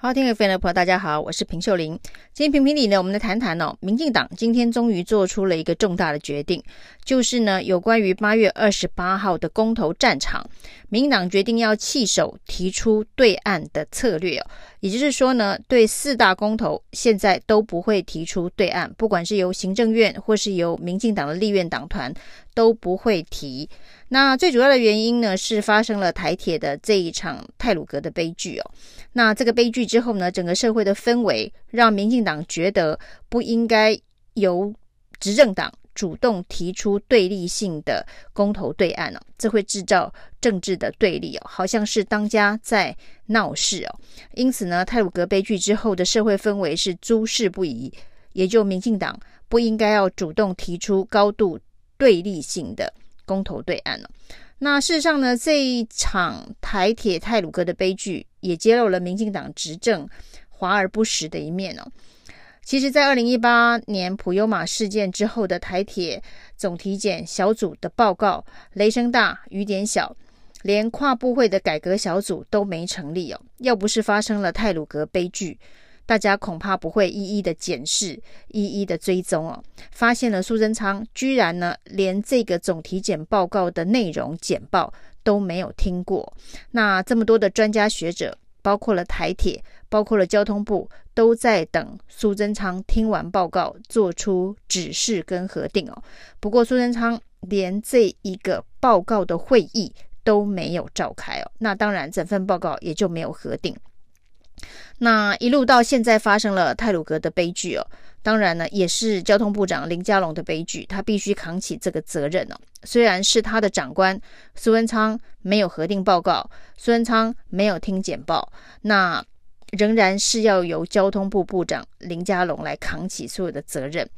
好，听众朋友，大家好，我是平秀玲。今天评评理呢，我们来谈谈哦，民进党今天终于做出了一个重大的决定，就是呢，有关于八月二十八号的公投战场，民党决定要弃守提出对岸的策略，也就是说呢，对四大公投现在都不会提出对岸，不管是由行政院或是由民进党的立院党团都不会提。那最主要的原因呢，是发生了台铁的这一场泰鲁格的悲剧哦。那这个悲剧之后呢，整个社会的氛围让民进党觉得不应该由执政党主动提出对立性的公投对案哦，这会制造政治的对立哦，好像是当家在闹事哦。因此呢，泰鲁格悲剧之后的社会氛围是诸事不宜，也就民进党不应该要主动提出高度对立性的。公投对案了，那事实上呢，这一场台铁泰鲁格的悲剧也揭露了民进党执政华而不实的一面哦。其实，在二零一八年普悠玛事件之后的台铁总体检小组的报告，雷声大雨点小，连跨部会的改革小组都没成立哦。要不是发生了泰鲁格悲剧。大家恐怕不会一一的检视，一一的追踪哦。发现了苏贞昌居然呢，连这个总体检报告的内容简报都没有听过。那这么多的专家学者，包括了台铁，包括了交通部，都在等苏贞昌听完报告做出指示跟核定哦。不过苏贞昌连这一个报告的会议都没有召开哦，那当然整份报告也就没有核定。那一路到现在发生了泰鲁格的悲剧哦，当然呢，也是交通部长林佳龙的悲剧，他必须扛起这个责任哦。虽然是他的长官苏文昌没有核定报告，苏文昌没有听简报，那仍然是要由交通部部长林佳龙来扛起所有的责任。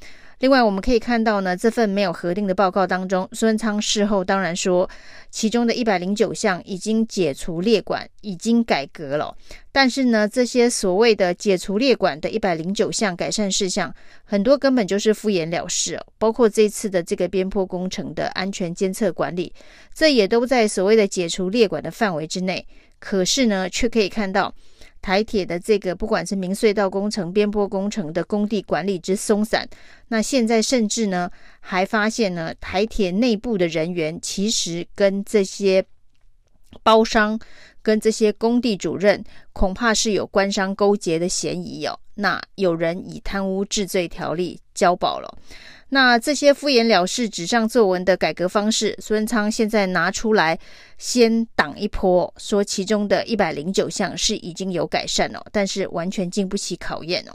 另外，我们可以看到呢，这份没有核定的报告当中，苏贞昌事后当然说，其中的一百零九项已经解除列管，已经改革了。但是呢，这些所谓的解除列管的一百零九项改善事项，很多根本就是敷衍了事。包括这次的这个边坡工程的安全监测管理，这也都在所谓的解除列管的范围之内。可是呢，却可以看到。台铁的这个不管是明隧道工程、边坡工程的工地管理之松散，那现在甚至呢还发现呢，台铁内部的人员其实跟这些包商、跟这些工地主任恐怕是有官商勾结的嫌疑哦。那有人以贪污治罪条例交保了。那这些敷衍了事、纸上作文的改革方式，苏贞昌现在拿出来先挡一波，说其中的一百零九项是已经有改善了，但是完全经不起考验哦。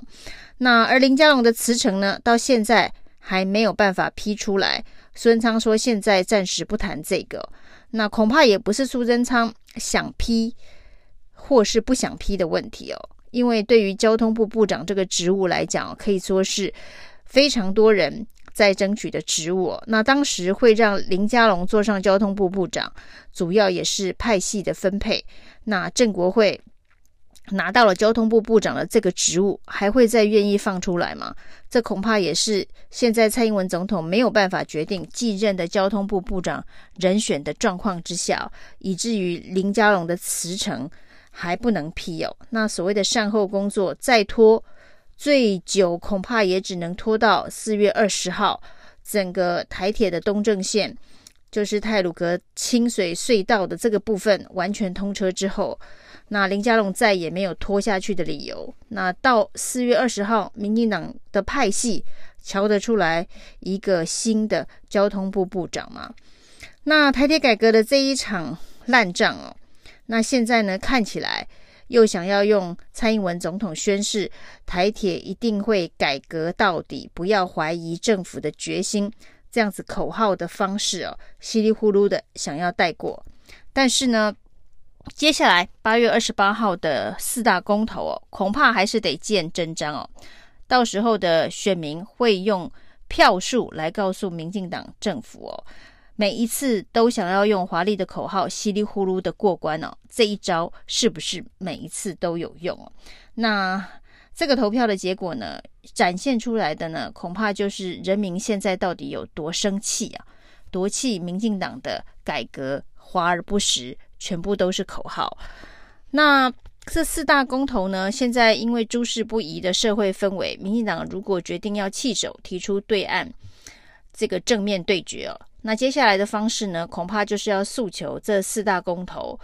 那而林佳龙的辞呈呢，到现在还没有办法批出来。苏贞昌说现在暂时不谈这个，那恐怕也不是苏贞昌想批或是不想批的问题哦，因为对于交通部部长这个职务来讲，可以说是非常多人。在争取的职务，那当时会让林佳龙坐上交通部部长，主要也是派系的分配。那郑国会拿到了交通部部长的这个职务，还会再愿意放出来吗？这恐怕也是现在蔡英文总统没有办法决定继任的交通部部长人选的状况之下，以至于林佳龙的辞呈还不能批哦。那所谓的善后工作再拖。最久恐怕也只能拖到四月二十号，整个台铁的东正线，就是太鲁阁清水隧道的这个部分完全通车之后，那林佳龙再也没有拖下去的理由。那到四月二十号，民进党的派系瞧得出来一个新的交通部部长吗？那台铁改革的这一场烂仗哦，那现在呢，看起来。又想要用蔡英文总统宣示台铁一定会改革到底，不要怀疑政府的决心，这样子口号的方式哦，稀里呼噜的想要带过。但是呢，接下来八月二十八号的四大公投哦，恐怕还是得见真章哦。到时候的选民会用票数来告诉民进党政府哦。每一次都想要用华丽的口号稀里呼噜的过关哦，这一招是不是每一次都有用哦？那这个投票的结果呢，展现出来的呢，恐怕就是人民现在到底有多生气啊？多气民进党的改革华而不实，全部都是口号。那这四大公投呢，现在因为诸事不宜的社会氛围，民进党如果决定要弃守，提出对岸这个正面对决哦，那接下来的方式呢，恐怕就是要诉求这四大公投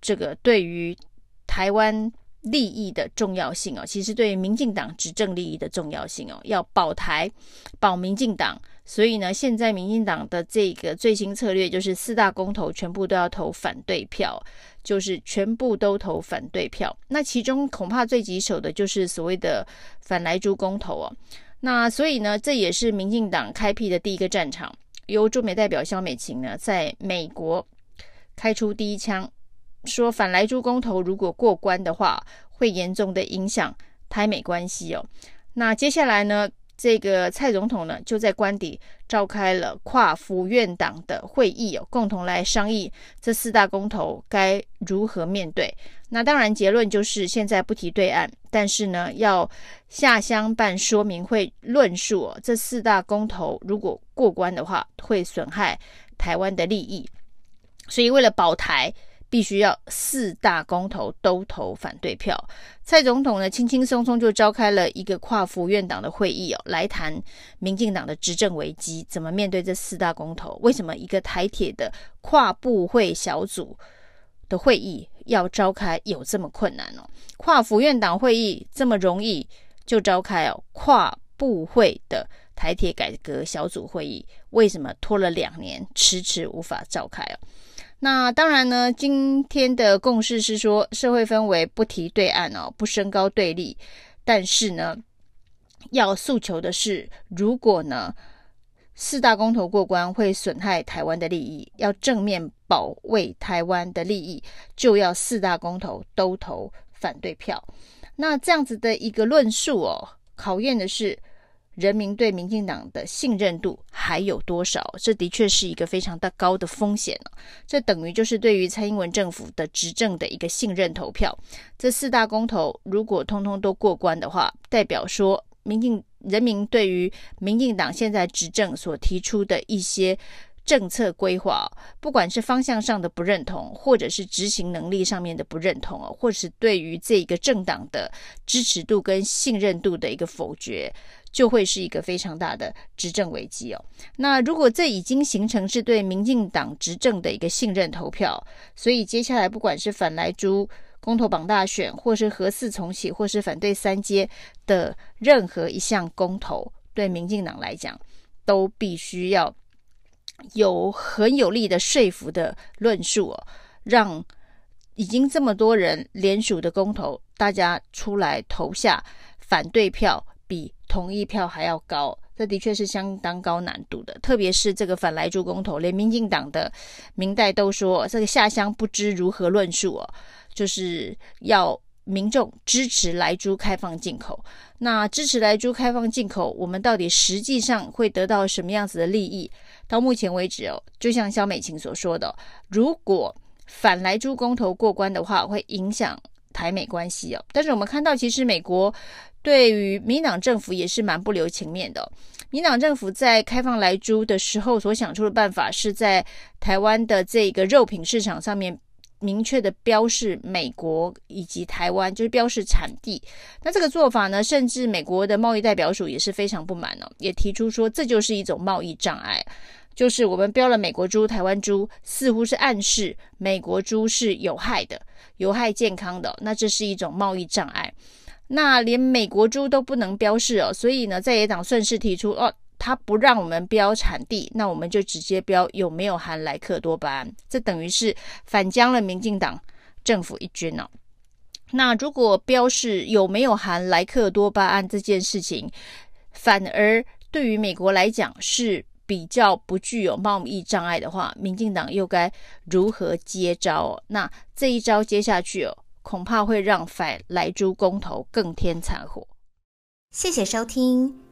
这个对于台湾利益的重要性哦，其实对于民进党执政利益的重要性哦，要保台保民进党。所以呢，现在民进党的这个最新策略就是四大公投全部都要投反对票，就是全部都投反对票。那其中恐怕最棘手的就是所谓的反莱猪公投哦。那所以呢，这也是民进党开辟的第一个战场，由驻美代表肖美琴呢在美国开出第一枪，说反莱猪公投如果过关的话，会严重的影响台美关系哦。那接下来呢？这个蔡总统呢，就在官邸召开了跨府院党的会议哦，共同来商议这四大公投该如何面对。那当然结论就是现在不提对岸，但是呢，要下乡办说明会，论述哦，这四大公投如果过关的话，会损害台湾的利益。所以为了保台。必须要四大公投都投反对票。蔡总统呢，轻轻松松就召开了一个跨府院党的会议哦，来谈民进党的执政危机，怎么面对这四大公投？为什么一个台铁的跨部会小组的会议要召开有这么困难哦？跨府院党会议这么容易就召开哦，跨部会的台铁改革小组会议为什么拖了两年，迟迟无法召开哦？那当然呢，今天的共识是说，社会氛围不提对岸哦，不升高对立，但是呢，要诉求的是，如果呢四大公投过关会损害台湾的利益，要正面保卫台湾的利益，就要四大公投都投反对票。那这样子的一个论述哦，考验的是。人民对民进党的信任度还有多少？这的确是一个非常的高的风险。这等于就是对于蔡英文政府的执政的一个信任投票。这四大公投如果通通都过关的话，代表说民进人民对于民进党现在执政所提出的一些。政策规划，不管是方向上的不认同，或者是执行能力上面的不认同哦，或是对于这一个政党的支持度跟信任度的一个否决，就会是一个非常大的执政危机哦。那如果这已经形成是对民进党执政的一个信任投票，所以接下来不管是反莱猪公投榜大选，或是核四重启，或是反对三阶的任何一项公投，对民进党来讲，都必须要。有很有力的说服的论述哦，让已经这么多人联署的公投，大家出来投下反对票，比同意票还要高，这的确是相当高难度的。特别是这个反莱猪公投，连民进党的明代都说，这个下乡不知如何论述哦，就是要。民众支持莱猪开放进口，那支持莱猪开放进口，我们到底实际上会得到什么样子的利益？到目前为止哦，就像萧美琴所说的，如果反莱猪公投过关的话，会影响台美关系哦。但是我们看到，其实美国对于民党政府也是蛮不留情面的。民党政府在开放莱猪的时候所想出的办法，是在台湾的这个肉品市场上面。明确的标示美国以及台湾，就是标示产地。那这个做法呢，甚至美国的贸易代表署也是非常不满哦，也提出说这就是一种贸易障碍，就是我们标了美国猪、台湾猪，似乎是暗示美国猪是有害的、有害健康的，那这是一种贸易障碍。那连美国猪都不能标示哦，所以呢，在野党顺势提出哦。他不让我们标产地，那我们就直接标有没有含莱克多巴胺，这等于是反将了民进党政府一军哦。那如果标示有没有含莱克多巴胺这件事情，反而对于美国来讲是比较不具有贸易障碍的话，民进党又该如何接招？那这一招接下去哦，恐怕会让反莱猪公投更添残火。谢谢收听。